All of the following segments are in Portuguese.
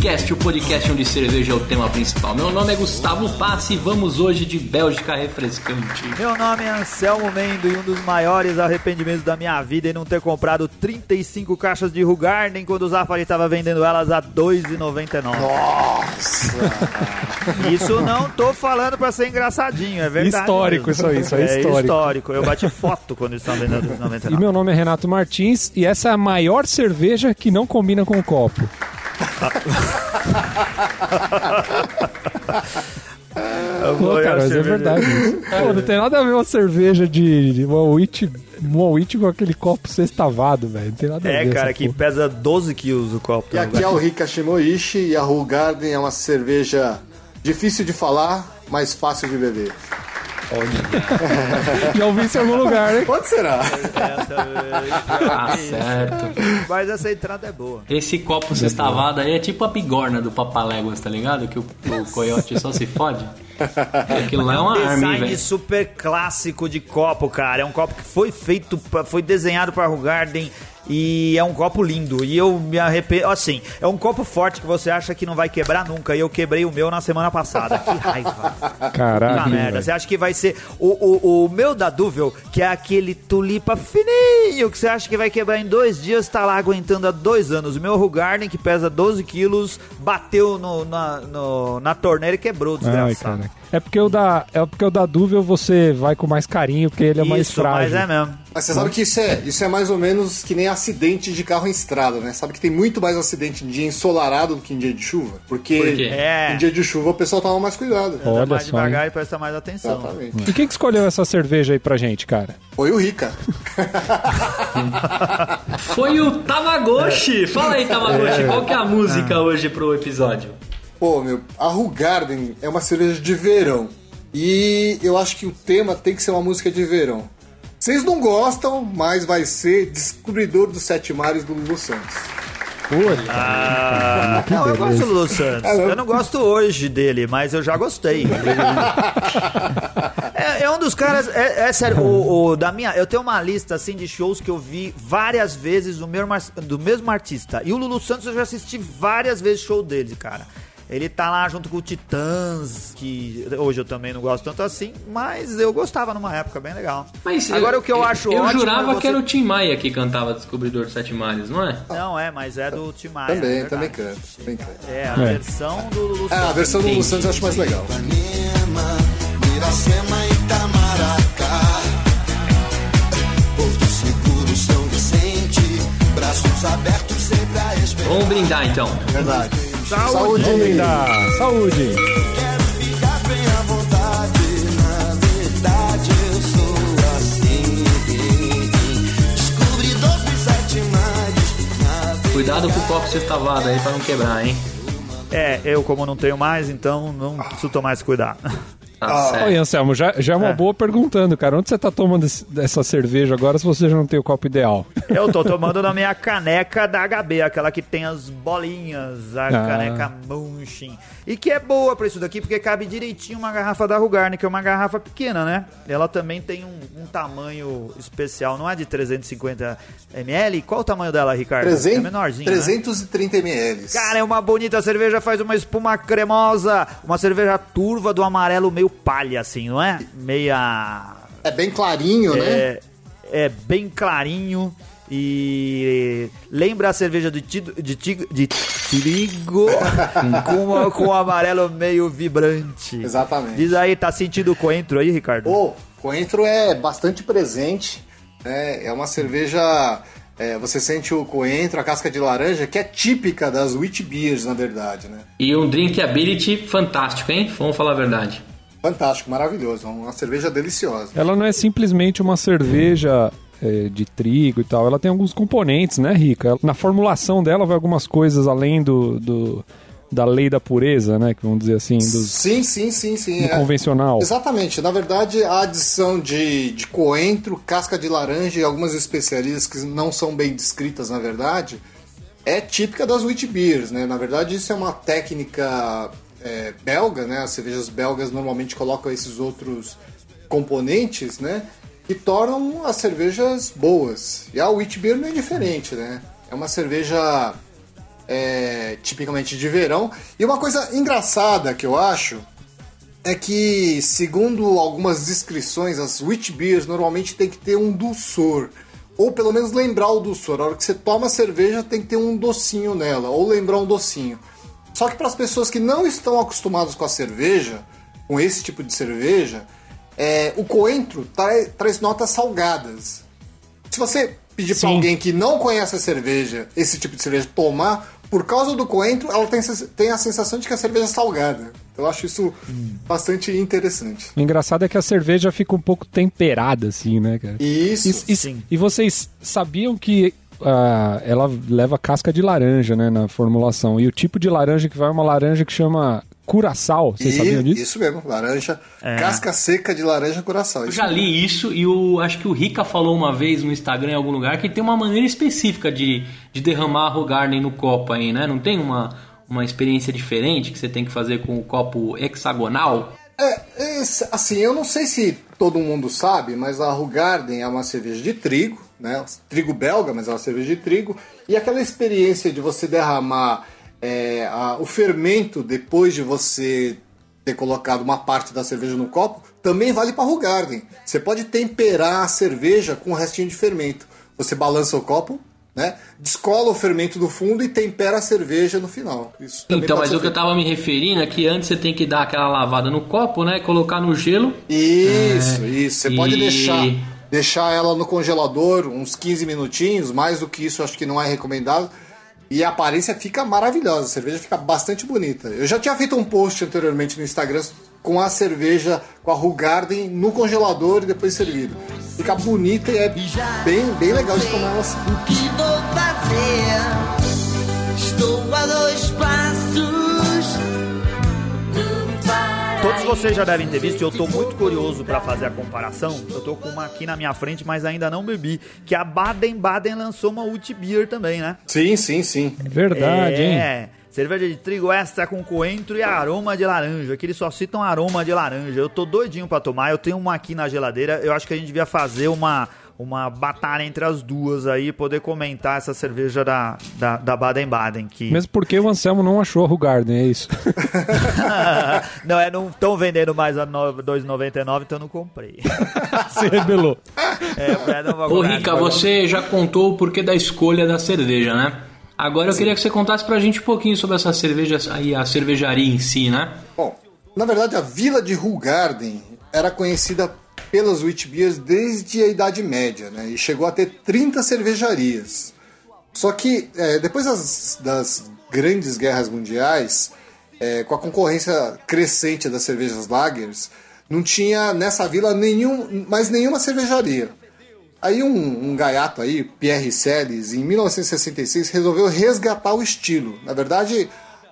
Beercast, o podcast onde cerveja é o tema principal. Meu nome é Gustavo Passi e vamos hoje de Bélgica refrescante. Meu nome é Anselmo Mendo e um dos maiores arrependimentos da minha vida é não ter comprado 35 caixas de Rugarden quando o Zafari estava vendendo elas a R$ 2,99. Nossa! Isso não tô falando pra ser engraçadinho, é verdade. Histórico mesmo. isso aí, isso é histórico. histórico. Eu bati foto quando eles estavam vendendo a R$ 2,99. E meu nome é Renato Martins e essa é a maior cerveja que não combina com o copo. Pô, cara, mas é verdade. isso. Pô, não tem nada a ver uma cerveja de, de uma wheat, uma wheat com aquele copo sextavado, velho. Não tem nada a ver. É, cara, que porra. pesa 12 quilos o copo. E aqui é o Rika Shimoishi e a Hull Garden é uma cerveja difícil de falar, mas fácil de beber. Já ouvi isso em algum lugar, né? Quanto será? Tá certo. Mas essa entrada é boa. Esse copo sextavado aí é tipo a bigorna do Papaléguas, tá ligado? Que o, o coiote só se fode. Aquilo lá é uma arma, hein, design super clássico de copo, cara. É um copo que foi feito, pra, foi desenhado para Garden e é um copo lindo. E eu me arrependo, assim, é um copo forte que você acha que não vai quebrar nunca. E eu quebrei o meu na semana passada. Que raiva. Caralho. Merda. Você acha que vai ser o, o, o meu da Duvel, que é aquele tulipa fininho, que você acha que vai quebrar em dois dias, tá lá aguentando há dois anos. O meu Rugarden, que pesa 12 quilos, bateu no, na, no- na torneira e quebrou, Ai, desgraçado. cara. É porque o da, é porque o da Duvel você vai com mais carinho, porque ele é mais Isso, mas frágil. é mesmo. Mas você sabe que isso é, isso é mais ou menos que nem acidente de carro em estrada, né? Sabe que tem muito mais acidente em dia ensolarado do que em dia de chuva? Porque Por quê? É. em dia de chuva o pessoal toma mais cuidado. Anda Olha mais só, devagar e presta mais atenção. Exatamente. E quem que escolheu essa cerveja aí pra gente, cara? Foi o Rika. Foi o Tamagotchi! Fala aí, Tamagotchi, qual que é a música hoje pro episódio? Pô, meu, a Hull Garden é uma cerveja de verão. E eu acho que o tema tem que ser uma música de verão. Vocês não gostam, mas vai ser Descobridor dos Sete Mares do Lulu Santos. Puta. Ah, não, eu gosto do Lu Santos. É, não? Eu não gosto hoje dele, mas eu já gostei. é, é um dos caras. É, é sério, o, o- da minha. Eu tenho uma lista assim de shows que eu vi várias vezes do mesmo, do mesmo artista. E o Lulu Santos eu já assisti várias vezes show dele, cara. Ele tá lá junto com o Titãs, que hoje eu também não gosto tanto assim, mas eu gostava numa época bem legal. Mas Agora eu- o que eu, acho Eu ótimo jurava é você- que era o Tim Maia que cantava Descobridor dos Sete Mares, não é? Não, é, mas é do Tim Maia. também, é também canta. Também canta. É, a É. versão do Lulu É, Santos. a versão do Lulu Santos eu acho mais legal. Ipanema, Iracema e Itamaracá. Porto Seguro, São Vicente, braços abertos sempre a esperar. Vamos brindar então. Verdade. Saúde! Saúde! Quero ficar bem à vontade, na verdade eu sou assim. Descobridor dos sete mares, na Cuidado com o copo sextavado aí pra não quebrar, hein? É, eu como não tenho mais, então não preciso tomar esse cuidado. Tá certo. Oi, Anselmo, já, já é uma É. boa perguntando, cara. Onde você tá tomando esse- essa cerveja agora se você já não tem o copo ideal? Eu tô tomando na minha caneca da HB, aquela que tem as bolinhas, a Ah. caneca Munchin. E que é boa pra isso daqui, porque cabe direitinho uma garrafa da Rugarni, que é uma garrafa pequena, né? Ela também tem um, um tamanho especial, não é de 350 ml? Qual o tamanho dela, Ricardo? É 300, menorzinho, né? 330 ml. Cara, é uma bonita cerveja, faz uma espuma cremosa, uma cerveja turva do amarelo meio palha, assim, não é? Meia. É bem clarinho, né? É, é bem clarinho e lembra a cerveja de, tido- de, tig- de trigo com, a- com o amarelo meio vibrante. Exatamente. Diz aí, tá sentindo o coentro aí, Ricardo? O coentro é bastante presente. né? É uma cerveja. é, você sente o coentro, a casca de laranja, que é típica das wheat beers, na verdade, né? E um drinkability fantástico, hein? Vamos falar a verdade. Fantástico, maravilhoso. Uma cerveja deliciosa. Ela não é simplesmente uma cerveja é, de trigo e tal. Ela tem alguns componentes, né, Rica? Na formulação dela vai algumas coisas além do, do- da lei da pureza, né? Que vamos dizer assim, do, Sim, sim, sim, sim. do é. convencional. Exatamente. Na verdade, a adição de, de coentro, casca de laranja e algumas especiarias que não são bem descritas, na verdade, é típica das wheat beers, né? Na verdade, isso é uma técnica é, belga, né? As cervejas belgas normalmente colocam esses outros componentes, né? Que tornam as cervejas boas. E a wheat beer não é diferente, né? É uma cerveja é, tipicamente de verão. E uma coisa engraçada que eu acho é que, segundo algumas descrições, as witch beers normalmente tem que ter um dulçor. Ou pelo menos lembrar o dulçor. A hora que você toma a cerveja tem que ter um docinho nela, ou lembrar um docinho. Só que para as pessoas que não estão acostumadas com a cerveja, com esse tipo de cerveja, é, o coentro tra- traz notas salgadas. Se você pedir para alguém que não conhece a cerveja, esse tipo de cerveja, tomar, por causa do coentro, ela tem, tem a sensação de que a cerveja é salgada. Eu acho isso bastante interessante. O engraçado é que a cerveja fica um pouco temperada, assim, né, cara? Isso. E, e- e vocês sabiam que ah, ela leva casca de laranja, né, na formulação? E o tipo de laranja que vai é uma laranja que chama curaçal. Vocês e- sabiam disso? Isso mesmo, laranja, casca seca de laranja curaçal. Eu já li isso e o, acho que o Rica falou uma vez no Instagram em algum lugar que tem uma maneira específica de, de derramar a Rogarden no copo aí, né? Não tem uma, uma experiência diferente que você tem que fazer com o copo hexagonal? É, esse- assim, eu não sei se todo mundo sabe, mas a Rugarden é uma cerveja de trigo, né? Trigo belga, mas é uma cerveja de trigo. E aquela experiência de você derramar é, a- o fermento depois de você ter colocado uma parte da cerveja no copo, também vale para Rugarden. Você pode temperar a cerveja com o restinho de fermento. Você balança o copo, né? Descola o fermento do fundo e tempera a cerveja no final. Isso Então, mas o que eu feito. tava me referindo é que antes você tem que dar aquela lavada no copo, né? Colocar no gelo. Isso, isso. Você É. E- pode deixar, deixar ela no congelador uns 15 minutinhos, mais do que isso acho que não é recomendado. E a aparência fica maravilhosa, a cerveja fica bastante bonita. Eu já tinha feito um post anteriormente no Instagram com a cerveja, com a Rugarden no congelador e depois servido. Fica bonita e é bem, bem legal de tomar ela assim. O que vou fazer? Estou a vocês já devem ter visto, e eu tô muito curioso pra fazer a comparação. Eu tô com uma aqui na minha frente, mas ainda não bebi. Que a Baden-Baden lançou uma Wheat Beer também, né? Sim, sim, sim. Verdade, hein? é. Cerveja de trigo extra com coentro e aroma de laranja. Que eles só citam aroma de laranja. Eu tô doidinho pra tomar. Eu tenho uma aqui na geladeira. Eu acho que a gente devia fazer uma, uma batalha entre as duas aí. Poder comentar essa cerveja da da da Baden-Baden. que... Mesmo porque o Anselmo não achou a Rugarden, é isso. não, é, não estão vendendo mais a no- 2,99, então eu não comprei. Se rebelou. É, não Ô Rica, você já contou o porquê da escolha da cerveja, né? Agora eu queria que você contasse pra gente um pouquinho sobre essa cerveja aí, a cervejaria em si, né? Bom, na verdade a vila de Rugarden era conhecida pelas wheat beers desde a Idade Média, né? E chegou a ter 30 cervejarias. Só que é, depois das, das grandes guerras mundiais, é, com a concorrência crescente das cervejas lagers, não tinha nessa vila nenhum, mais nenhuma cervejaria. Aí um, um gaiato aí, Pierre Celis, em 1966 resolveu resgatar o estilo. Na verdade,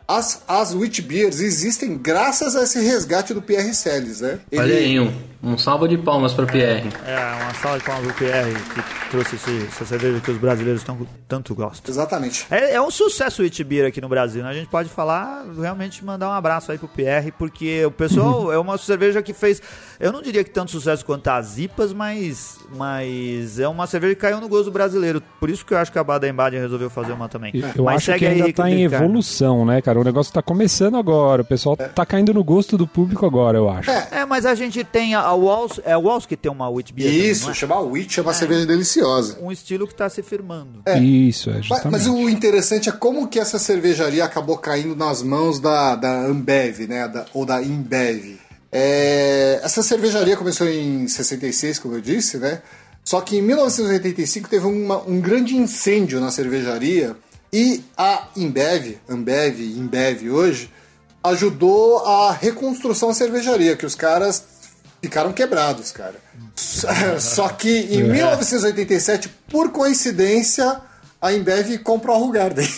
as, as wheat beers existem graças a esse resgate do Pierre Celis, né? Olha aí, um, um salva de palmas pra Pierre. É, uma salva de palmas pro PR que trouxe esse- essa cerveja que os brasileiros tão, tanto gostam. Exatamente. É, é um sucesso o It Beer aqui no Brasil, né? A gente pode falar, realmente mandar um abraço aí pro PR, porque o pessoal é uma cerveja que fez, eu não diria que tanto sucesso quanto as IPAs, mas, mas é uma cerveja que caiu no gosto do brasileiro. Por isso que eu acho que a Baden-Baden resolveu fazer uma também. Eu mas acho que ainda aí, tá em evolução, né, cara? O negócio tá começando agora. O pessoal tá caindo no gosto do público agora, eu acho. É, mas a gente tem a, a Walls, é a Walls que tem uma Wheat Beer também, Isso, não é? chama wheat, é uma cerveja deliciosa. Um estilo que tá se firmando. Isso, é Mas, justamente. mas o interessante é como que essa cervejaria acabou caindo nas mãos da, da Ambev, né? da- ou da Imbev. É, essa cervejaria começou em 66, como eu disse, né? Só que em 1985 teve uma- um grande incêndio na cervejaria e a Imbev, Ambev, Imbev hoje, ajudou a reconstrução da cervejaria, que os caras ficaram quebrados, cara. Só que em 1987, por coincidência, a Embev comprou a Rugarden.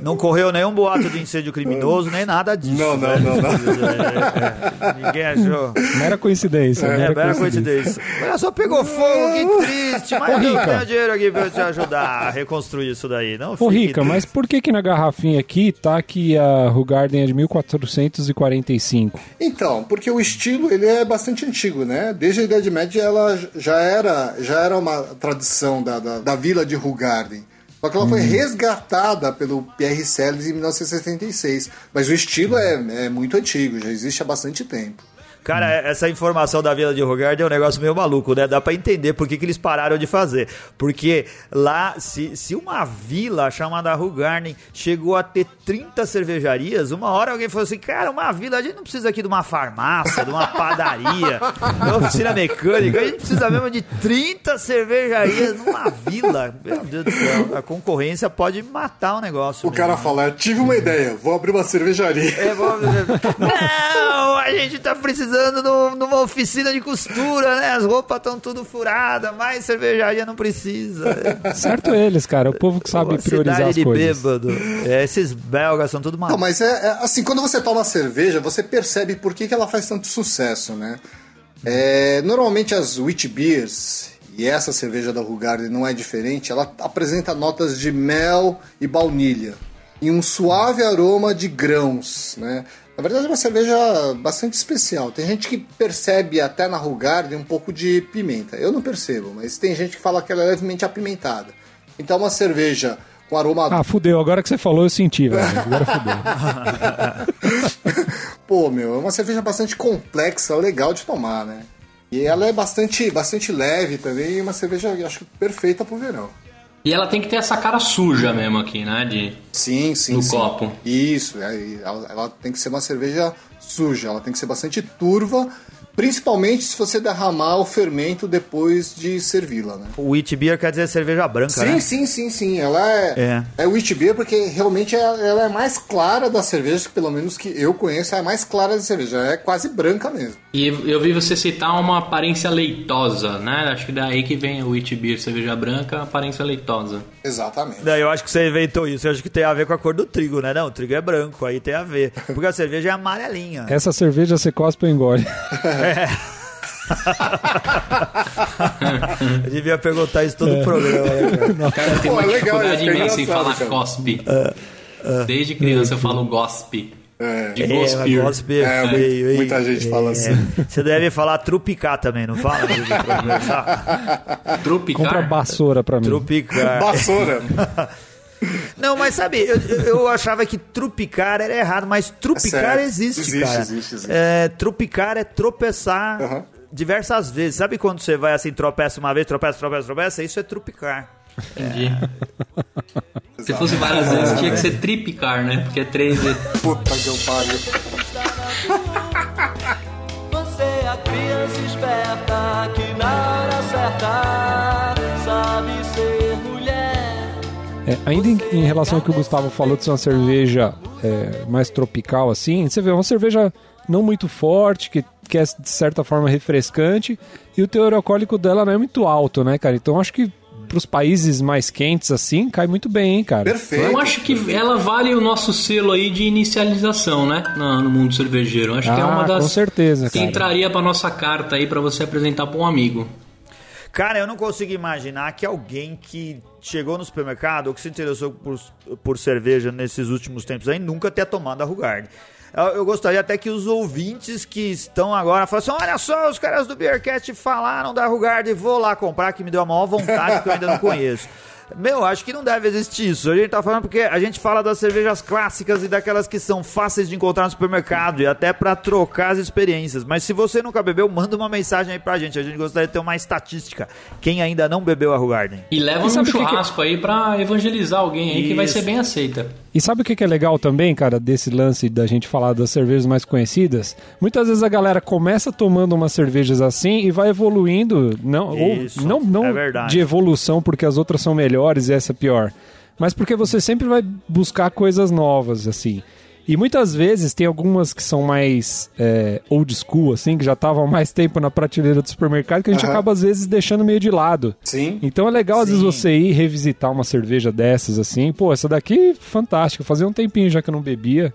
Não correu nenhum boato de incêndio criminoso, nem nada disso. Não, não, né? não, não. É, é. Ninguém achou. Mera coincidência, É, mera bela coincidência. coincidência. Olha só, pegou fogo, que triste. Mas Ô, eu Rica. tenho dinheiro aqui pra eu te ajudar a reconstruir isso daí. Não Ô, Rica, mas triste. por que que na garrafinha aqui tá que a Rugarden é de 1445? Então, porque o estilo ele é bastante antigo, né? Desde a Idade Média ela já era, já era uma tradição da, da, da vila de Rugarden. Só que ela foi resgatada pelo Pierre Celis em 1976. Mas o estilo é, é muito antigo, já existe há bastante tempo. Cara, essa informação da Vila de Rogard é um negócio meio maluco, né? Dá pra entender por que, que eles pararam de fazer. Porque lá, se, se uma vila chamada Rugarden chegou a ter 30 cervejarias, uma hora alguém falou assim: cara, uma vila, a gente não precisa aqui de uma farmácia, de uma padaria, de uma oficina mecânica, a gente precisa mesmo de 30 cervejarias numa vila. Meu Deus do céu, a concorrência pode matar o negócio. O cara mesmo. fala, tive uma ideia, vou abrir uma cervejaria. É, ver. Não, a gente tá precisando de uma oficina de costura, né? As roupas estão tudo furadas, mas cervejaria não precisa. Certo eles, cara. O povo que sabe Uma priorizar cidade as de coisas. bêbado. É, esses belgas são tudo Não, malucos. mas é, é, assim, quando você toma cerveja, você percebe por que, que ela faz tanto sucesso, né? É, normalmente as wheat beers, e essa cerveja da Rugarden não é diferente, ela apresenta notas de mel e baunilha e um suave aroma de grãos, né? Na verdade é uma cerveja bastante especial. Tem gente que percebe até na Rugarden um pouco de pimenta. Eu não percebo, mas tem gente que fala que ela é levemente apimentada. Então uma cerveja com aroma Ah, fudeu. Agora que você falou, eu senti, velho. Agora fudeu. Pô, meu, é uma cerveja bastante complexa, legal de tomar, né? E ela é bastante, bastante leve também, e uma cerveja, eu acho, perfeita pro verão. E ela tem que ter essa cara suja mesmo aqui, né? De... Sim, sim, No sim. copo. Isso, é, ela, ela tem que ser uma cerveja suja, ela tem que ser bastante turva, principalmente se você derramar o fermento depois de servi-la, né? O wheat beer quer dizer cerveja branca, Sim, né? sim, sim, sim. Ela é, É. é. wheat beer porque realmente é- ela é mais clara das cervejas, que pelo menos que eu conheço, é a mais clara da cerveja. É quase branca mesmo. E eu vi você citar uma aparência leitosa, né? Acho que daí que vem o Wheat Beer, cerveja branca, aparência leitosa. Exatamente. Não, eu acho que você inventou isso. Eu acho que tem a ver com a cor do trigo, né? Não, o trigo é branco, aí tem a ver. Porque a cerveja é amarelinha. Essa cerveja você cospe ou engole. Eu devia perguntar isso todo o programa, né, cara? O cara tem Pô, uma é legal, dificuldade ficar imensa em engraçado, falar cara. cospe. Desde criança eu falo gospe. É. De É, gospel é É, feio, muita gente fala assim. Você deve falar trupicar também, não fala? Tropicar. Compra vassoura pra mim. trupicar. Vassoura. Não, mas sabe, eu, eu achava que trupicar era errado, mas trupicar É existe, Existe, cara. existe, existe. É, trupicar é tropeçar Aham. diversas vezes. Sabe quando você vai assim, tropeça uma vez, tropeça, tropeça, tropeça? Isso é trupicar. Entendi. Se fosse várias vezes, tinha que ser tripicar, né? Porque é três vezes. Puta que eu pariu. Você é a criança esperta que na hora certa sabe ser mulher. É, ainda em, em relação ao que o Gustavo falou de ser uma cerveja é, mais tropical assim, você vê é uma cerveja não muito forte, que, que é de certa forma refrescante, e o teor alcoólico dela não é muito alto, né, cara? Então acho que pros países mais quentes assim, cai muito bem, hein, cara. Perfeito. Eu acho que ela vale o nosso selo aí de inicialização, né? No, no mundo cervejeiro. Eu Acho que é Ah, uma das. com certeza, Que cara. entraria pra nossa carta aí pra você apresentar pra um amigo. Cara, eu não consigo imaginar que alguém que chegou no supermercado ou que se interessou por, por cerveja nesses últimos tempos aí nunca tenha tomado a Rugard. Eu, eu gostaria até que os ouvintes que estão agora falem assim: olha só, os caras do Beercast falaram da Rugard, vou lá comprar, que me deu a maior vontade que eu ainda não conheço. Meu, acho que não deve existir isso. A gente tá falando porque a gente fala das cervejas clássicas e daquelas que são fáceis de encontrar no supermercado e até pra trocar as experiências. Mas se você nunca bebeu, manda uma mensagem aí pra gente. A gente gostaria de ter uma estatística. Quem ainda não bebeu a Rugarden? E leva E num sabe o que churrasco aí pra evangelizar alguém aí que vai Isso. ser bem aceita. E sabe o que que é legal também, cara, desse lance da gente falar das cervejas mais conhecidas? Muitas vezes a galera começa tomando umas cervejas assim e vai evoluindo, não, Isso, ou, não, não é de evolução porque as outras são melhores e essa é pior, mas porque você sempre vai buscar coisas novas, assim. E muitas vezes tem algumas que são mais é, old school, assim, que já estavam há mais tempo na prateleira do supermercado, que a gente Aham. acaba às vezes deixando meio de lado. Sim. Então é legal às vezes Sim. você ir revisitar uma cerveja dessas assim. Pô, essa daqui fantástica. Fazia um tempinho já que eu não bebia,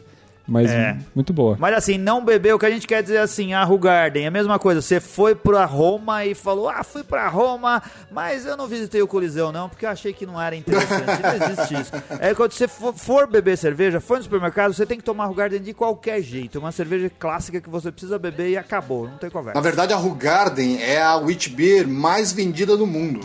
mas É. muito boa. Mas assim, não bebeu, o que a gente quer dizer assim, a Rugarden, é a mesma coisa. Você foi pra Roma e falou, ah, fui pra Roma, mas eu não visitei o Coliseu não, porque eu achei que não era interessante. não existe isso. É quando você for, for beber cerveja, for no supermercado, você tem que tomar Rugarden de qualquer jeito. É uma cerveja clássica que você precisa beber e acabou, não tem conversa. Na verdade, a Rugarden é a wheat beer mais vendida do mundo.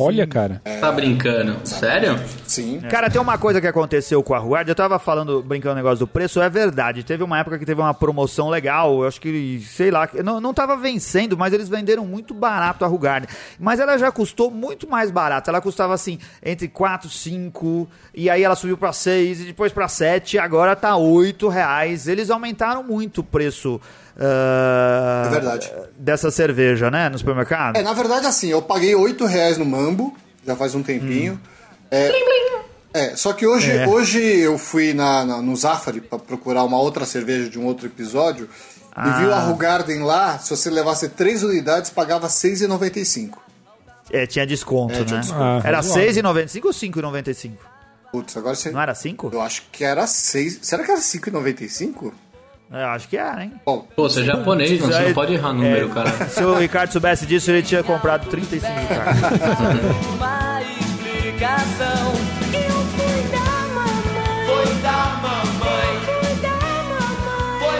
Olha, cara. Tá brincando? Sério? Sim. Cara, tem uma coisa que aconteceu com a Ruard. Eu tava falando, brincando no negócio do preço, é verdade. Teve uma época que teve uma promoção legal. Eu acho que, sei lá, não, não tava vencendo, mas eles venderam muito barato a Ruard. Mas ela já custou muito mais barato. Ela custava assim, entre 4, 5, e aí ela subiu pra 6, e depois pra 7, e agora tá 8 reais. Eles aumentaram muito o preço. Ah, É verdade. Dessa cerveja, né? No supermercado. É, na verdade, assim, eu paguei 8 reais no Mambo, já faz um tempinho. É, é, só que hoje, É. hoje eu fui na, na- no Zafari pra procurar uma outra cerveja de um outro episódio. E viu a Rugarden lá, se você levasse 3 unidades, pagava 6,95. É, tinha desconto, É, tinha né? desconto. Ah, era razoável. 6,95 ou 5,95? Putz, agora você. Não era 5? Eu acho que era 6. Será que era 5,95? Eu acho que era, hein? Bom, Pô, você é japonês, mano. Você não pode errar número, É, cara. Se o Ricardo soubesse disso, ele tinha comprado 35 carros. uma explicação. Eu fui da mamãe. Foi da mamãe.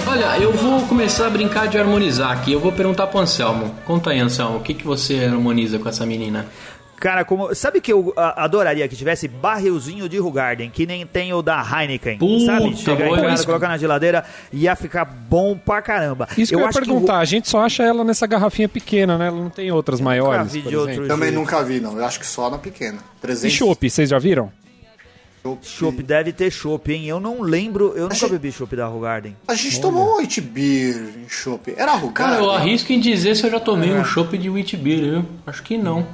Olha, eu vou começar a brincar de harmonizar aqui. Eu vou perguntar pro Anselmo. Conta aí, Anselmo, o que, que você harmoniza com essa menina? Cara, como, sabe que eu a- adoraria que tivesse barrilzinho de Rugarden, que nem tem o da Heineken, Puta, sabe? Chega em boa, casa, isso. coloca na geladeira, ia ficar bom pra caramba. Isso que eu, ia acho que perguntar, a gente só acha ela nessa garrafinha pequena, né? Ela não tem outras maiores. vi por de outro também jeito. nunca vi, não. Eu acho que só na pequena. E 300 chopp, vocês já viram? chopp. Deve ter chopp, hein? Eu não lembro, eu nunca Achei- bebi chopp da Rugarden. A gente tomou um white beer em chopp. Era Cara, Rugarden? eu arrisco em dizer se eu já tomei É. um chopp de wheat beer, viu? Acho que não.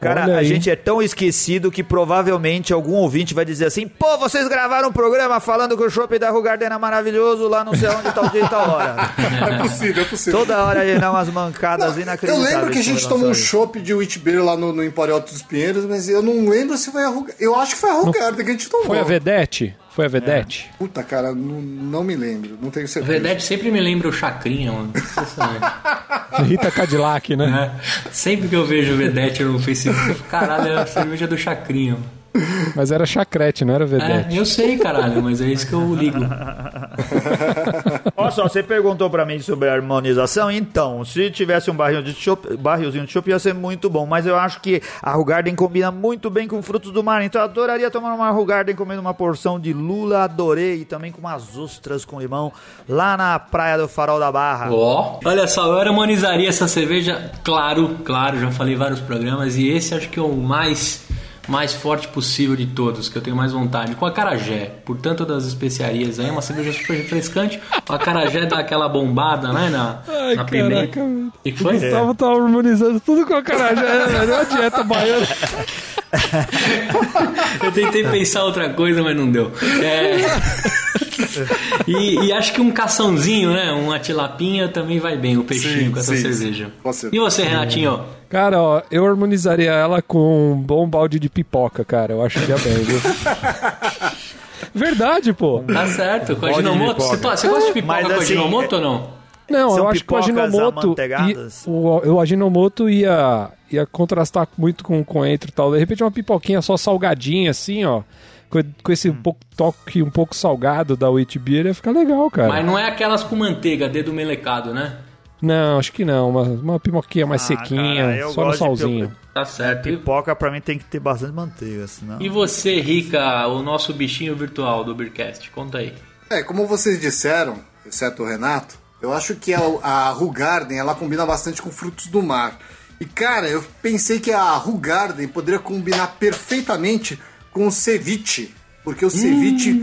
Cara, Olha a aí. gente é tão esquecido que provavelmente algum ouvinte vai dizer assim: pô, vocês gravaram um programa falando que o shopping da Rugarden era maravilhoso lá não sei onde, tal dia e tal hora. É possível, é possível. Toda hora ele dá umas mancadas Eu inacreditáveis. lembro que a gente tomou um chopp de wheat beer lá no, no Empório Alto dos Pinheiros, mas eu não lembro se foi a Rugarden. Eu acho que foi a Rugarden que a gente tomou. Foi a Vedete? Foi a Vedete? Puta, cara, não, não me lembro. Não tenho O certeza. Vedete sempre me lembra o Chacrinha, mano. Rita Cadillac, né? É. Sempre que eu vejo o Vedete no Facebook, eu falo, caralho, é a cerveja do Chacrinha. mano. Mas era chacrete, não era É, Vedete. eu sei, caralho, mas é isso que eu ligo. Olha só, você perguntou pra mim sobre a harmonização, então, se tivesse um barril de chopp, barrilzinho de chopp ia ser muito bom, mas eu acho que a Rugarden combina muito bem com frutos do mar, então eu adoraria tomar uma Rugarden comendo uma porção de lula, adorei, e também com umas ostras com limão, lá na praia do Farol da Barra. Ó, olha só, eu harmonizaria essa cerveja, claro, claro, já falei em vários programas, e esse acho que é o mais mais forte possível de todos, que eu tenho mais vontade, com a carajé, por tanto das especiarias aí, é uma cerveja super refrescante, a carajé dá aquela bombada, né, na, Ai, na pimenta. caraca. O foi? Gustavo tá harmonizando tudo com a carajé, velho. É uma dieta baiana. Eu tentei pensar outra coisa, mas não deu. É... E, e acho que um caçãozinho, né? Uma tilapinha também vai bem, o peixinho Sim, com essa sim, cerveja. sim. E você, Renatinho? Cara, ó, eu harmonizaria ela com um bom balde de pipoca, cara. Eu acho que ia bem, viu? Verdade, pô. Tá certo, Ginomoto. Você, to- você gosta de pipoca Mas, com a assim, Ginomoto ou não? Não, eu acho que o amanteigadas? i- o, o Aginomoto ia, ia contrastar muito com o coentro e tal. De repente, uma pipoquinha só salgadinha, assim, ó. Com, com esse Hum. pouco, toque um pouco salgado da Wheat Beer ia ficar legal, cara. Mas não é aquelas com manteiga, dedo melecado, né? Não, acho que não. Uma, uma pipoquinha mais Ah, sequinha, cara, eu só no salzinho. Tá certo. Pipoca pra mim tem que ter bastante manteiga, senão... E você, Rica, o nosso bichinho virtual do Beercast? Conta aí. É, como vocês disseram, exceto o Renato, eu acho que a, a Rugarden, ela combina bastante com frutos do mar. E, cara, eu pensei que a Rugarden poderia combinar perfeitamente com o ceviche. Porque o ceviche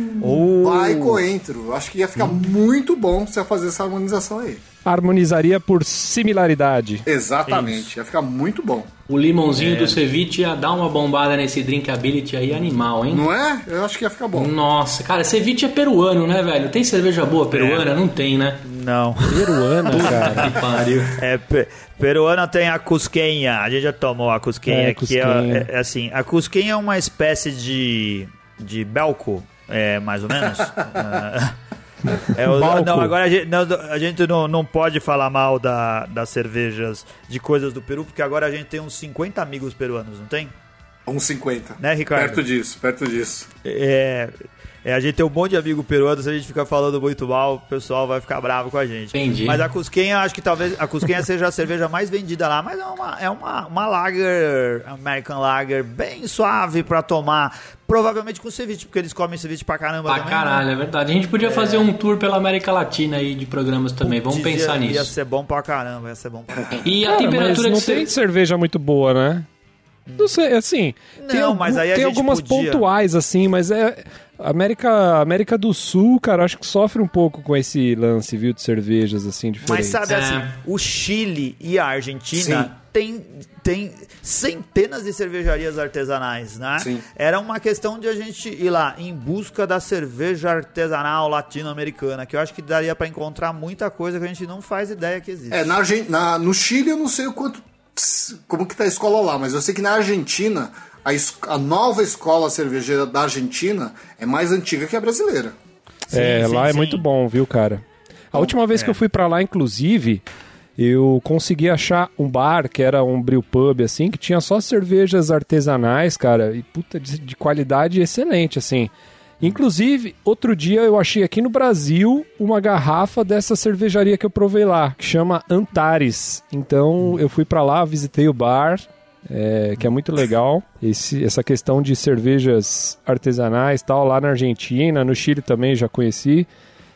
vai coentro. Eu acho que ia ficar muito bom se eu fazer essa harmonização aí. Harmonizaria por similaridade. Exatamente, ia ficar muito bom. O limãozinho É. do ceviche ia dar uma bombada nesse drinkability aí animal, hein? Não é? Eu acho que ia ficar bom. Nossa, cara, ceviche é peruano, né, velho? Tem cerveja boa peruana? Não tem, né? Não. Peruana, cara. Que pariu. É, pe- peruana tem a cusquenha. A gente já tomou a cusquenha, É, que cusquenha. é, é assim, a cusquenha é uma espécie de de belco, é, mais ou menos. É, é o- Balco. não, agora a gente, não, a gente não, não pode falar mal da, das cervejas de coisas do Peru, porque agora a gente tem uns 50 amigos peruanos, não tem? 1,50. Né, Ricardo? Perto disso, perto disso. É, é, a gente tem um monte de amigo peruano, se a gente ficar falando muito mal, o pessoal vai ficar bravo com a gente. Entendi. Mas a Cusquenha, acho que talvez a Cusquenha seja a cerveja mais vendida lá, mas é uma, é uma, uma lager, American Lager, bem suave pra tomar. Provavelmente com ceviche, porque eles comem ceviche pra caramba Pra também. caralho, né? é verdade. A gente podia fazer um tour pela América Latina aí de programas também. Vamos Putz, pensar ia, Ia nisso. ser bom pra caramba, ia ser bom pra caramba. E a Cara, temperatura mas que não tem cerveja muito boa, né? Não sei, assim. tem Não, algum- mas aí a tem gente algumas podia. pontuais, assim, mas é. América, América do Sul, cara, acho que sofre um pouco com esse lance, viu, de cervejas, assim, diferentes. Mas sabe É. assim, o Chile e a Argentina Sim. tem, tem centenas de cervejarias artesanais, né? Sim. Era uma questão de a gente ir lá em busca da cerveja artesanal latino-americana, que eu acho que daria pra encontrar muita coisa que a gente não faz ideia que existe. É, na, na- no Chile eu não sei o quanto. Como que tá a escola lá, mas eu sei que na Argentina, a, es- a nova escola cervejeira da Argentina é mais antiga que a brasileira. É, Sim, lá sim, é sim. muito bom, viu, cara? A última vez que eu fui pra lá, inclusive, eu consegui achar um bar que era um brew pub, assim, que tinha só cervejas artesanais, cara, e puta, de, de qualidade excelente, assim. Inclusive, outro dia eu achei aqui no Brasil uma garrafa dessa cervejaria que eu provei lá, que chama Antares. Então eu fui pra lá, visitei o bar, é, que é muito legal. Esse- essa questão de cervejas artesanais tal, lá na Argentina, no Chile também já conheci.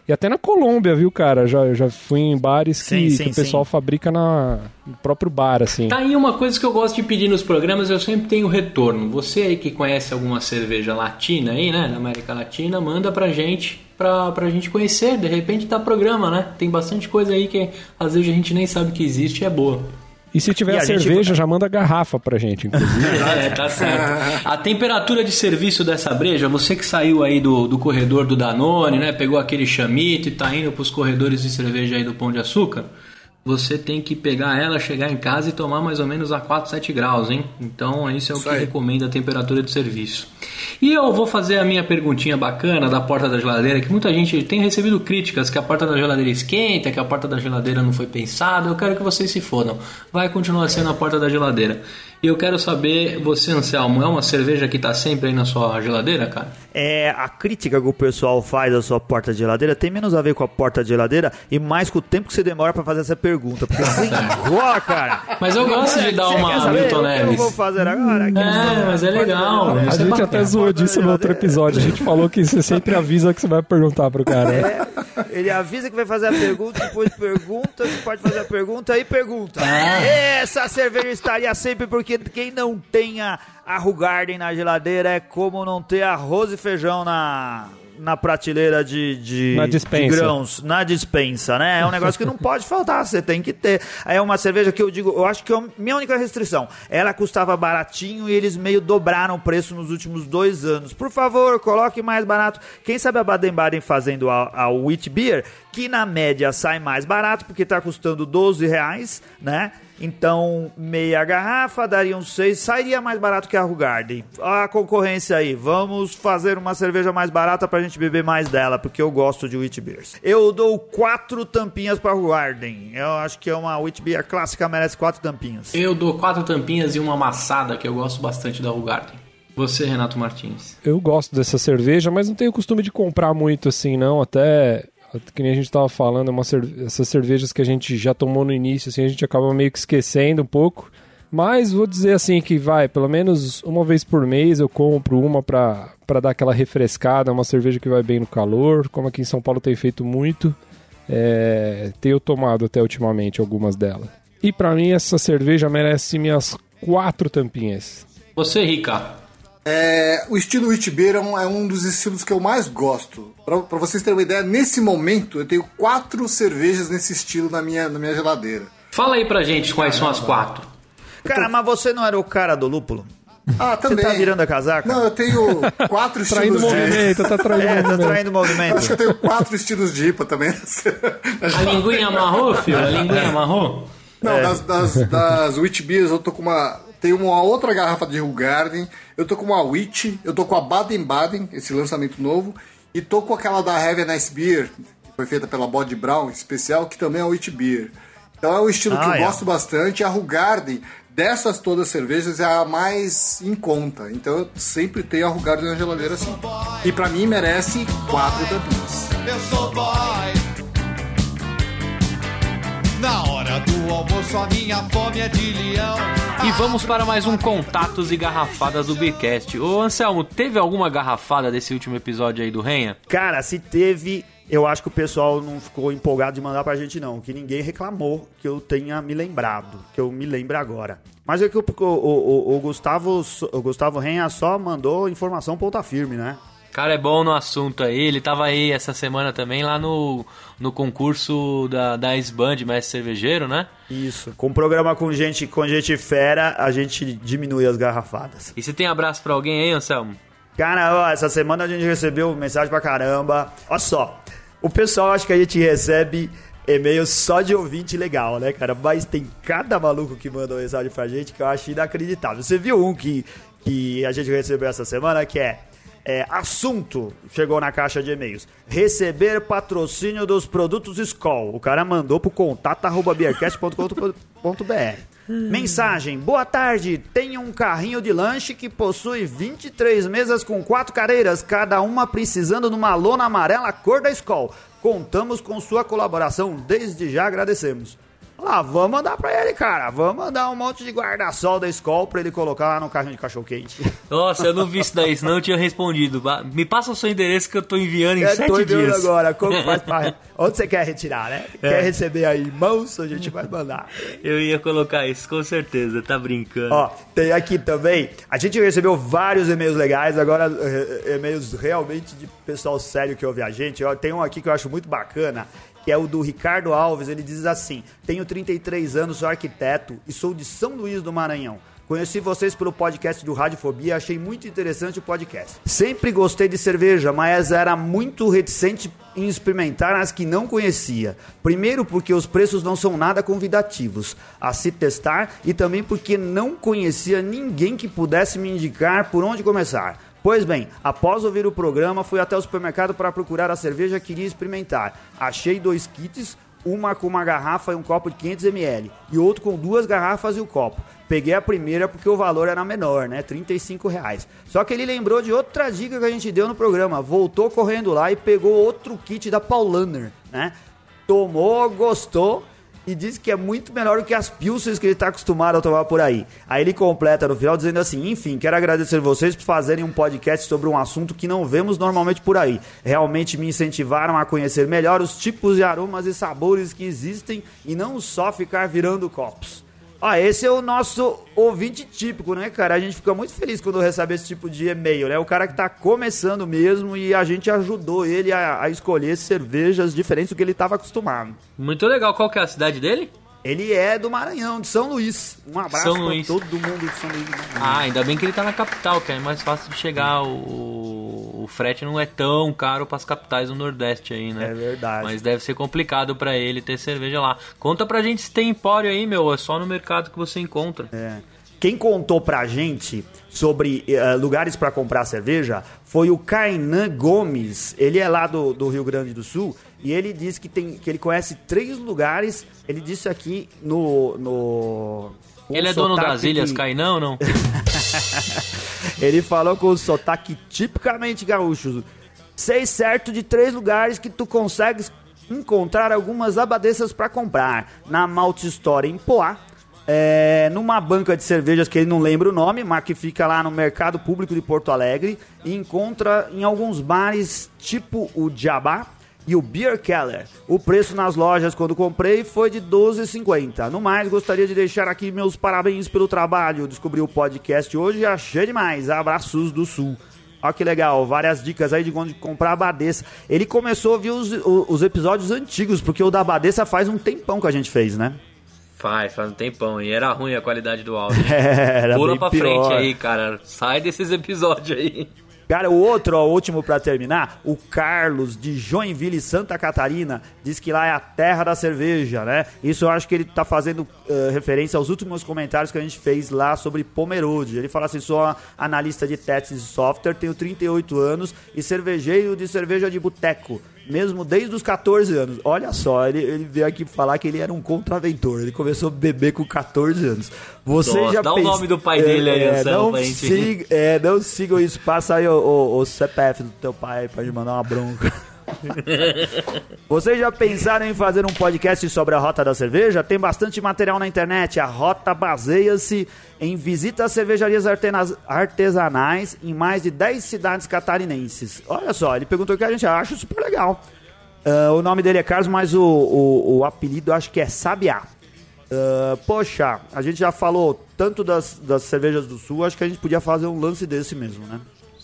E até na Colômbia, viu, cara? Já, já fui em bares que, Sim, sim, que o pessoal sim. fabrica na, no próprio bar, assim. Tá aí uma coisa que eu gosto de pedir nos programas, eu sempre tenho retorno. Você aí que conhece alguma cerveja latina aí, né, da América Latina, manda pra gente, pra, pra gente conhecer, de repente dá programa, né? Tem bastante coisa aí que às vezes a gente nem sabe que existe e é boa. E se tiver E a a gente- cerveja, já manda garrafa pra gente, inclusive. É, tá certo. A temperatura de serviço dessa breja, você que saiu aí do, do corredor do Danone, né? Pegou aquele chamito e tá indo pros corredores de cerveja aí do Pão de Açúcar, você tem que pegar ela, chegar em casa e tomar mais ou menos a 4, 7 graus, hein? Então, isso é o Isso que aí. recomenda a temperatura de serviço. E eu vou fazer a minha perguntinha bacana da porta da geladeira, que muita gente tem recebido críticas que a porta da geladeira esquenta, que a porta da geladeira não foi pensada. Eu quero que vocês se fodam. Vai continuar sendo a porta da geladeira. E eu quero saber, você, Anselmo, é uma cerveja que tá sempre aí na sua geladeira, cara? É, a crítica que o pessoal faz da sua porta de geladeira tem menos a ver com a porta de geladeira e mais com o tempo que você demora pra fazer essa pergunta. Porque você enrola, cara. Mas eu gosto de dar uma Milton que eu Neves. vou fazer agora? É, mas é legal. A é gente bacana. até zoou disso no outro episódio. A gente falou que você sempre avisa que você vai perguntar pro cara. É, ele avisa que vai fazer a pergunta, depois pergunta, você pode fazer a pergunta e pergunta. Ah. Essa cerveja estaria sempre porque quem não tem a, a Rugarden na geladeira é como não ter arroz e feijão na, na prateleira de, de, Na de grãos, na dispensa, né? É um negócio que não pode faltar, você tem que ter. É uma cerveja que eu digo, eu acho que é a minha única restrição. Ela custava baratinho e eles meio dobraram o preço nos últimos dois anos. Por favor, coloque mais barato. Quem sabe a Baden-Baden fazendo a, a Wheat Beer, que na média sai mais barato, porque tá custando 12 reais, né? Então, meia garrafa daria uns 6, sairia mais barato que a Rugarden. A concorrência aí, vamos fazer uma cerveja mais barata pra gente beber mais dela, porque eu gosto de Wheat Beers. Eu dou quatro tampinhas pra Rugarden. Eu acho que é uma Wheat Beer clássica, merece quatro tampinhas. Eu dou quatro tampinhas e uma amassada, que eu gosto bastante da Rugarden. Você, Renato Martins. Eu gosto dessa cerveja, mas não tenho costume de comprar muito assim, não. Até que nem a gente tava falando, é uma cerve- essas cervejas que a gente já tomou no início, assim, a gente acaba meio que esquecendo um pouco. Mas vou dizer assim que vai, pelo menos uma vez por mês eu compro uma pra dar aquela refrescada, uma cerveja que vai bem no calor, como aqui em São Paulo tem feito muito. É, tenho tomado até ultimamente algumas delas. E pra mim essa cerveja merece minhas quatro tampinhas. Você, Rica. É, o estilo Wheat Beer é um, é um dos estilos que eu mais gosto. Pra, pra vocês terem uma ideia, nesse momento eu tenho quatro cervejas nesse estilo na minha, na minha geladeira. Fala aí pra gente quais são as quatro. Cara, mas você não era o cara do lúpulo? Ah, Você também. tá virando a casaca? Não, eu tenho quatro Traindo estilos de... movimento, tá traindo É, tá movimento. traindo o movimento. Acho que eu tenho quatro estilos de IPA também. A linguinha amarrou, filho? A linguinha amarrou? Não, É. das, das, das Witch Beers eu tô com uma. Tem uma outra garrafa de Garden. Eu tô com uma Witch. Eu tô com a Baden Baden, esse lançamento novo. E tô com aquela da Heavy Nice Beer, que foi feita pela Body Brown especial, que também é a Witch Beer. Então é um estilo que Ah, eu é. gosto bastante. A Rugarden, dessas todas as cervejas, é a mais em conta. Então eu sempre tenho a Rugarden na geladeira assim. E pra mim merece quatro tampinhas. Eu sou hora do almoço a minha fome é de leão. E vamos para mais um Contatos e Garrafadas do Beercast. Ô Anselmo, teve alguma garrafada desse último episódio aí do Renha? Cara, se teve, eu acho que o pessoal não ficou empolgado de mandar pra gente, não. Que ninguém reclamou que eu tenha me lembrado, que eu me lembre agora. Mas é que o, o, o, o Gustavo, o Gustavo Renha só mandou informação ponta firme, né? O cara é bom no assunto aí, ele tava aí essa semana também lá no, no concurso da, da S-Band, mestre cervejeiro, né? Isso. Com um programa com gente, com gente fera, a gente diminui as garrafadas. E você tem abraço pra alguém aí, Anselmo? Cara, ó, essa semana a gente recebeu mensagem pra caramba. Olha só, o pessoal acha que a gente recebe e-mail só de ouvinte legal, né, cara? Mas tem cada maluco que manda mensagem pra gente que eu acho inacreditável. Você viu um que, que a gente recebeu essa semana que é, é assunto, chegou na caixa de e-mails, receber patrocínio dos produtos Skol. O cara mandou pro contato arroba beercast.com.br. Mensagem: Boa tarde. Tenho um carrinho de lanche que possui 23 mesas com quatro cadeiras, cada uma precisando de uma lona amarela cor da Skol. Contamos com sua colaboração, desde já agradecemos. Ah, vamos mandar pra ele, cara. Vamos mandar um monte de guarda-sol da Skol pra ele colocar lá no carrinho de cachorro-quente. Nossa, eu não vi isso daí, senão eu tinha respondido. Me passa o seu endereço que eu tô enviando em É, tô sete vendo dias. agora. Como faz pra... Onde você quer retirar, né? Quer receber aí mãos? A gente vai mandar. Eu ia colocar isso, com certeza, tá brincando. Ó, tem aqui também. A gente recebeu vários e-mails legais, agora eh, e-mails realmente de pessoal sério que ouve a gente. Ó, tem um aqui que eu acho muito bacana, que é o do Ricardo Alves. Ele diz assim: Tenho 33 anos, sou arquiteto e sou de São Luís do Maranhão. Conheci vocês pelo podcast do Radiofobia, achei muito interessante o podcast. Sempre gostei de cerveja, mas era muito reticente em experimentar as que não conhecia. Primeiro porque os preços não são nada convidativos a se testar e também porque não conhecia ninguém que pudesse me indicar por onde começar. Pois bem, após ouvir o programa, fui até o supermercado para procurar a cerveja que queria experimentar. Achei dois kits, uma com uma garrafa e um copo de 500ml, e outro com duas garrafas e o copo. Peguei a primeira porque o valor era menor, né? 35 reais. Só que ele lembrou de outra dica que a gente deu no programa. Voltou correndo lá e pegou outro kit da Paulaner, né? Tomou, gostou e disse que é muito melhor do que as pilsens que ele está acostumado a tomar por aí. Aí ele completa no final dizendo assim: enfim, quero agradecer vocês por fazerem um podcast sobre um assunto que não vemos normalmente por aí. Realmente me incentivaram a conhecer melhor os tipos de aromas e sabores que existem e não só ficar virando copos. Ó, esse é o nosso ouvinte típico, né, cara? A gente fica muito feliz quando recebe esse tipo de e-mail, né? O cara que tá começando mesmo e a gente ajudou ele a, a escolher cervejas diferentes do que ele estava acostumado. Muito legal, qual que é a cidade dele? Ele é do Maranhão, de São Luís. Um abraço São pra Luís. todo mundo de São Luís. Ah, ainda bem que ele tá na capital, que é mais fácil de chegar. O, o frete não é tão caro pras capitais do Nordeste aí, né? É verdade. Mas deve ser complicado pra ele ter cerveja lá. Conta pra gente se tem empório aí, meu. É só no mercado que você encontra. É. Quem contou pra gente sobre eh, lugares pra comprar cerveja foi o Kainan Gomes. Ele é lá do, do Rio Grande do Sul e ele disse que, tem, que ele conhece três lugares. Ele disse aqui no. no ele é dono das Ilhas de- Cainão ou não? Ele falou com o sotaque tipicamente gaúcho. Sei certo de três lugares que tu consegues encontrar algumas abadesas para comprar. Na Malt Store em Poá, é, numa banca de cervejas que ele não lembra o nome, mas que fica lá no Mercado Público de Porto Alegre, e encontra em alguns bares tipo o Jabá e o Beer Keller. O preço nas lojas quando comprei foi de R$ 12,50. No mais, gostaria de deixar aqui meus parabéns pelo trabalho. Descobri o podcast hoje e achei demais. Abraços do Sul. Olha que legal, várias dicas aí de onde comprar a Badeça. Ele começou a ouvir os, os episódios antigos, porque o da Badeça faz um tempão que a gente fez, né? Faz, faz um tempão. E era ruim a qualidade do áudio. Era Pula pra pior. frente aí, cara. Sai desses episódios aí. Cara, o outro, ó, o último pra terminar, o Carlos de Joinville, Santa Catarina, diz que lá é a terra da cerveja, né? Isso eu acho que ele tá fazendo eh, referência aos últimos comentários que a gente fez lá sobre Pomerode. Ele fala assim: sou analista de testes de software, tenho 38 anos e cervejeiro de cerveja de boteco. Mesmo desde os 14 anos. Olha só, ele, ele veio aqui falar que ele era um contraventor. Ele começou a beber com 14 anos. Você Nossa, já dá o pens- nome do pai dele aí, é, Anselmo, não, siga, é, não sigam isso. Passa aí o, o- o CPF do teu pai pra gente mandar uma bronca. Vocês já pensaram em fazer um podcast sobre a Rota da Cerveja? Tem bastante material na internet. A Rota baseia-se em visitas a cervejarias artesanais em mais de 10 cidades catarinenses. Olha só, ele perguntou o que a gente acha super legal. Ah, o nome dele é Carlos, mas o, o, o apelido acho que é Sabiá. Ah, poxa, a gente já falou tanto das, das cervejas do sul, acho que a gente podia fazer um lance desse mesmo, né?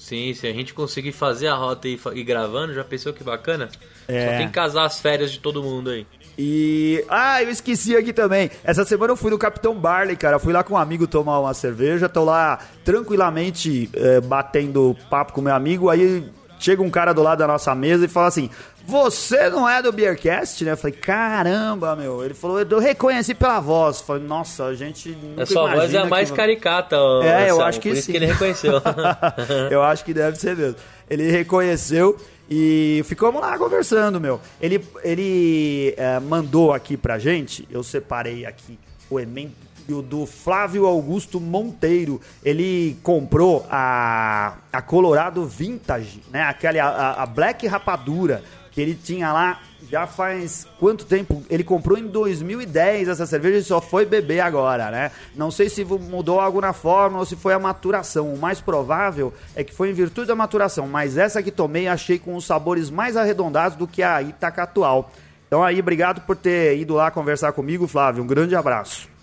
Sim, se a gente conseguir fazer a rota e ir gravando, já pensou que bacana? É. Só tem que casar as férias de todo mundo aí. E. Ah, eu esqueci aqui também. Essa semana eu fui no Capitão Barley, cara. Fui lá com um amigo tomar uma cerveja. Tô lá tranquilamente eh, batendo papo com meu amigo. Aí chega um cara do lado da nossa mesa e fala assim: Você não é do Beercast, né? Eu falei: Caramba, meu. Ele falou: Eu reconheci pela voz. Eu falei: Nossa, a gente. Nunca A sua voz é a mais que- caricata, É, eu acho que por sim. isso que ele reconheceu. eu acho que deve ser mesmo. Ele reconheceu e ficamos lá conversando, meu. Ele, ele eh, mandou aqui pra gente, eu separei aqui o e-mail do Flávio Augusto Monteiro. Ele comprou a, a Colorado Vintage, né? Aquela, a, a Black Rapadura que ele tinha lá já faz quanto tempo? Ele comprou em 2010 essa cerveja e só foi beber agora, né? Não sei se mudou algo na forma ou se foi a maturação. O mais provável é que foi em virtude da maturação, mas essa que tomei achei com os sabores mais arredondados do que a Itaca atual. Então aí, obrigado por ter ido lá conversar comigo, Flávio. Um grande abraço.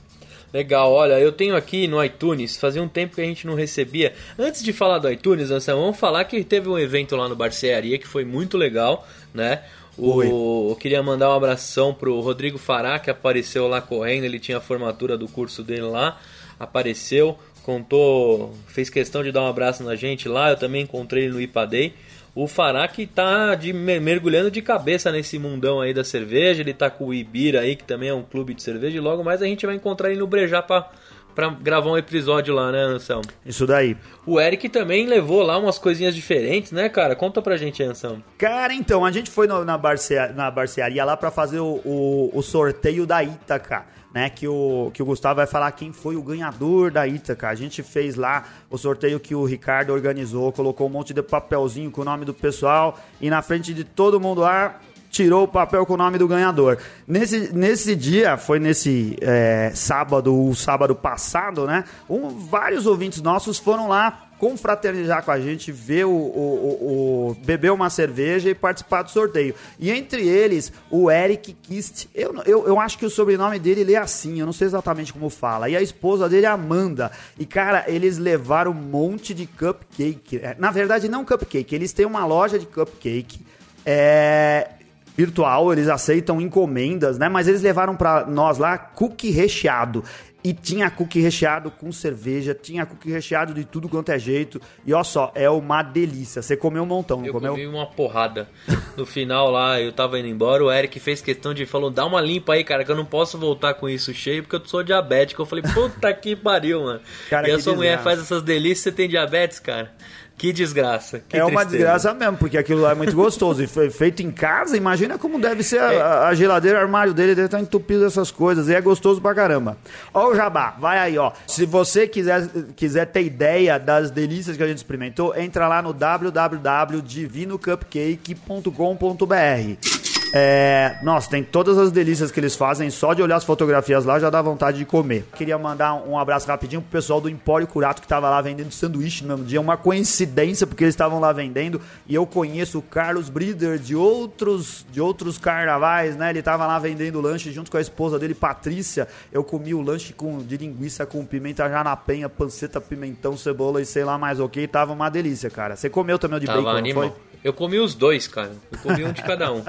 Legal, olha, eu tenho aqui no iTunes, fazia um tempo que a gente não recebia. Antes de falar do iTunes, Anselmo, vamos falar que teve um evento lá no Barcearia que foi muito legal, né? O, eu queria mandar um abração pro Rodrigo Fará, que apareceu lá correndo, ele tinha a formatura do curso dele lá, apareceu, contou, fez questão de dar um abraço na gente lá, eu também encontrei ele no Ipadei. O Fará que tá de, me- mergulhando de cabeça nesse mundão aí da cerveja, ele tá com o Ibira aí, que também é um clube de cerveja, e logo mais a gente vai encontrar ele no Brejá pra, pra gravar um episódio lá, né, Anselmo? Isso daí. O Eric também levou lá umas coisinhas diferentes, né, cara? Conta pra gente Anselmo. Cara, então, a gente foi no- na, barcea, na barcearia lá pra fazer o, o, o sorteio da Ítaca, né? Que o, que o Gustavo vai falar quem foi o ganhador da Ítaca. A gente fez lá o sorteio que o Ricardo organizou, colocou um monte de papelzinho com o nome do pessoal e na frente de todo mundo lá tirou o papel com o nome do ganhador. Nesse, nesse dia, foi nesse é, sábado, o sábado passado, né? Um, vários ouvintes nossos foram lá confraternizar com a gente, ver o, o, o- o- beber uma cerveja e participar do sorteio. E entre eles, o Eric Kist. Eu, eu, eu acho que o sobrenome dele lê assim, eu não sei exatamente como fala. E a esposa dele, Amanda. E, cara, eles levaram um monte de cupcake. É, Na verdade, não cupcake, eles têm uma loja de cupcake. É, virtual, eles aceitam encomendas, né? Mas eles levaram pra nós lá cookie recheado. E tinha cookie recheado com cerveja, tinha cookie recheado de tudo quanto é jeito. E ó só, é uma delícia. Você comeu um montão, não Eu comeu? comi uma porrada. No final lá, eu tava indo embora, o Eric fez questão de falou, dá uma limpa aí, cara, que eu não posso voltar com isso cheio, porque eu sou diabético. Eu falei, puta que pariu, mano. Cara, e a sua mulher faz essas delícias, você tem diabetes, cara. Que desgraça. que é uma tristeza. desgraça mesmo, porque aquilo lá é muito gostoso. E foi feito em casa, imagina como deve ser É. a, a geladeira, o armário dele deve estar entupido dessas coisas. E é gostoso pra caramba. Ó o jabá, vai aí, ó. Se você quiser, quiser ter ideia das delícias que a gente experimentou, entra lá no www.divinocupcake.com.br. É, nossa, tem todas as delícias que eles fazem, só de olhar as fotografias lá já dá vontade de comer. Queria mandar um abraço rapidinho pro pessoal do Empório Curato que tava lá vendendo sanduíche no mesmo dia. Uma coincidência, porque eles estavam lá vendendo e eu conheço o Carlos Brider de outros, de outros carnavais, né? Ele tava lá vendendo lanche junto com a esposa dele, Patrícia. Eu comi o lanche com, de linguiça com pimenta janapenha, panceta, pimentão, cebola e sei lá mais o que. Tava uma delícia, cara. Você comeu também o de Tava bacon, animal. foi? Eu comi os dois, cara. Eu comi um de cada um.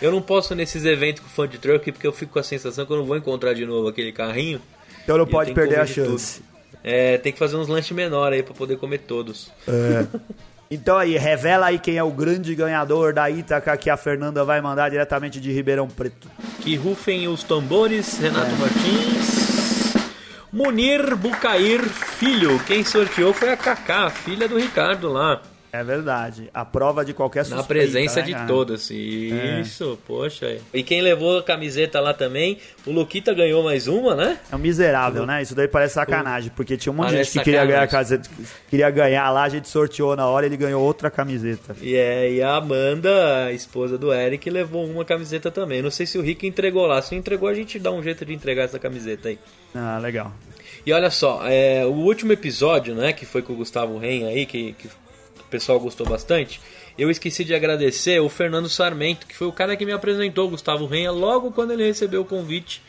Eu não posso nesses eventos com fã de truck porque eu fico com a sensação que eu não vou encontrar de novo aquele carrinho. Então não eu pode perder a de tudo. chance. É, tem que fazer uns lanches menores aí pra poder comer todos. Então aí, revela aí quem é o grande ganhador da Ítaca que a Fernanda vai mandar diretamente de Ribeirão Preto. Que rufem os tambores, Renato Martins. Munir Bucair Filho. Quem sorteou foi a Kaká, a filha do Ricardo lá. É verdade. A prova de qualquer Na suspeita, presença né, de cara? todos. Isso, poxa. E quem levou a camiseta lá também, o Luquita ganhou mais uma, né? É um miserável, né? Isso daí parece sacanagem, porque tinha um monte de gente que queria ganhar, camiseta, queria ganhar lá, a gente sorteou na hora e ele ganhou outra camiseta. E, é, e a Amanda, a esposa do Eric, levou uma camiseta também. Não sei se o Rick entregou lá. Se entregou, a gente dá um jeito de entregar essa camiseta aí. Ah, legal. E olha só, é, o último episódio, né, que foi com o Gustavo Ren aí, que, que o pessoal gostou bastante, eu esqueci de agradecer o Fernando Sarmento, que foi o cara que me apresentou Gustavo Renha logo quando ele recebeu o convite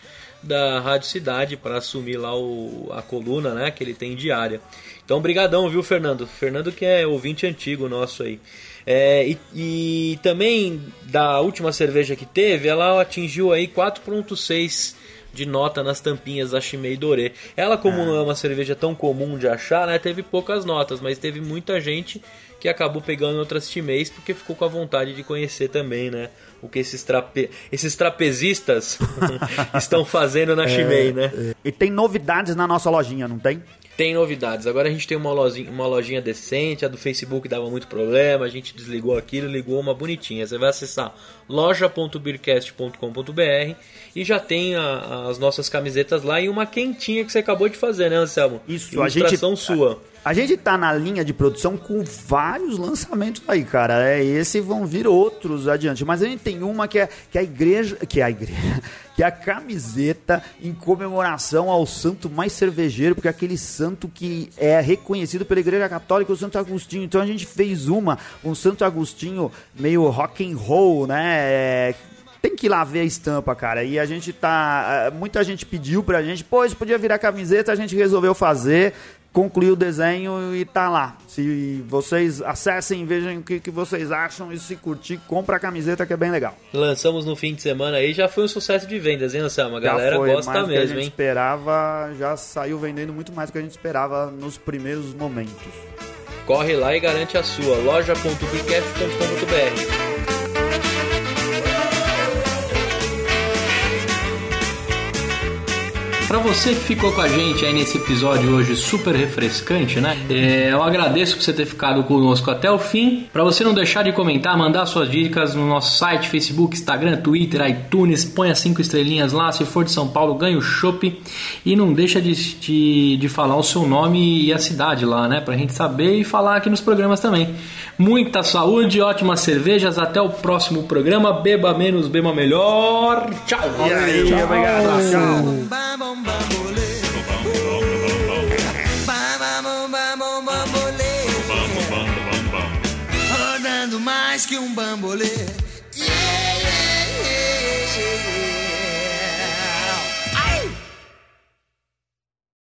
da Rádio Cidade para assumir lá o, a coluna, né, que ele tem diária. Então, brigadão, viu, Fernando? Fernando que é ouvinte antigo nosso aí. É, e, e também da última cerveja que teve, ela atingiu aí 4.6 de nota nas tampinhas da Chimay Doré. Ela, como não é uma cerveja tão comum de achar, né, teve poucas notas, mas teve muita gente que acabou pegando outras Chimays porque ficou com a vontade de conhecer também, né, o que esses, trape... esses trapezistas estão fazendo na Chimay, né? E tem novidades na nossa lojinha, não tem? Tem novidades. Agora a gente tem uma lojinha, uma lojinha decente. A do Facebook dava muito problema. A gente desligou aquilo ligou uma bonitinha. Você vai acessar loja.beercast.com.br e já tem a- as nossas camisetas lá e uma quentinha que você acabou de fazer, né, Anselmo? Isso, a gente- Ilustração sua. A gente tá na linha de produção com vários lançamentos aí, cara. É, esse vão vir outros adiante. Mas a gente tem uma que é, que é a igreja. Que é a igreja. Que é a camiseta em comemoração ao santo mais cervejeiro, porque é aquele santo que é reconhecido pela Igreja Católica, o Santo Agostinho. Então a gente fez uma, um Santo Agostinho meio rock and roll, né? É, tem que ir lá ver a estampa, cara. E a gente tá. eh, Muita gente pediu pra gente, pô, isso podia virar camiseta, a gente resolveu fazer, concluiu o desenho e tá lá. Se vocês acessem, vejam o que, que vocês acham e se curtir, compra a camiseta que é bem legal. Lançamos no fim de semana aí, já foi um sucesso de vendas, hein, Anselmo? A galera foi gosta mais do que a mesmo, gente hein? esperava, já saiu vendendo muito mais do que a gente esperava nos primeiros momentos. Corre lá e garante a sua. loja.beercast.com.br Pra você que ficou com a gente aí nesse episódio hoje super refrescante, né? É, eu agradeço por você ter ficado conosco até o fim. Pra você não deixar de comentar, mandar suas dicas no nosso site, Facebook, Instagram, Twitter, iTunes, põe as cinco estrelinhas lá. Se for de São Paulo, ganha o chopp. E não deixa de, de, de falar o seu nome e a cidade lá, né? Pra gente saber e falar aqui nos programas também. Muita saúde, ótimas cervejas. Até o próximo programa. Beba menos, beba melhor. Tchau. E aí, obrigado, tchau. vamos.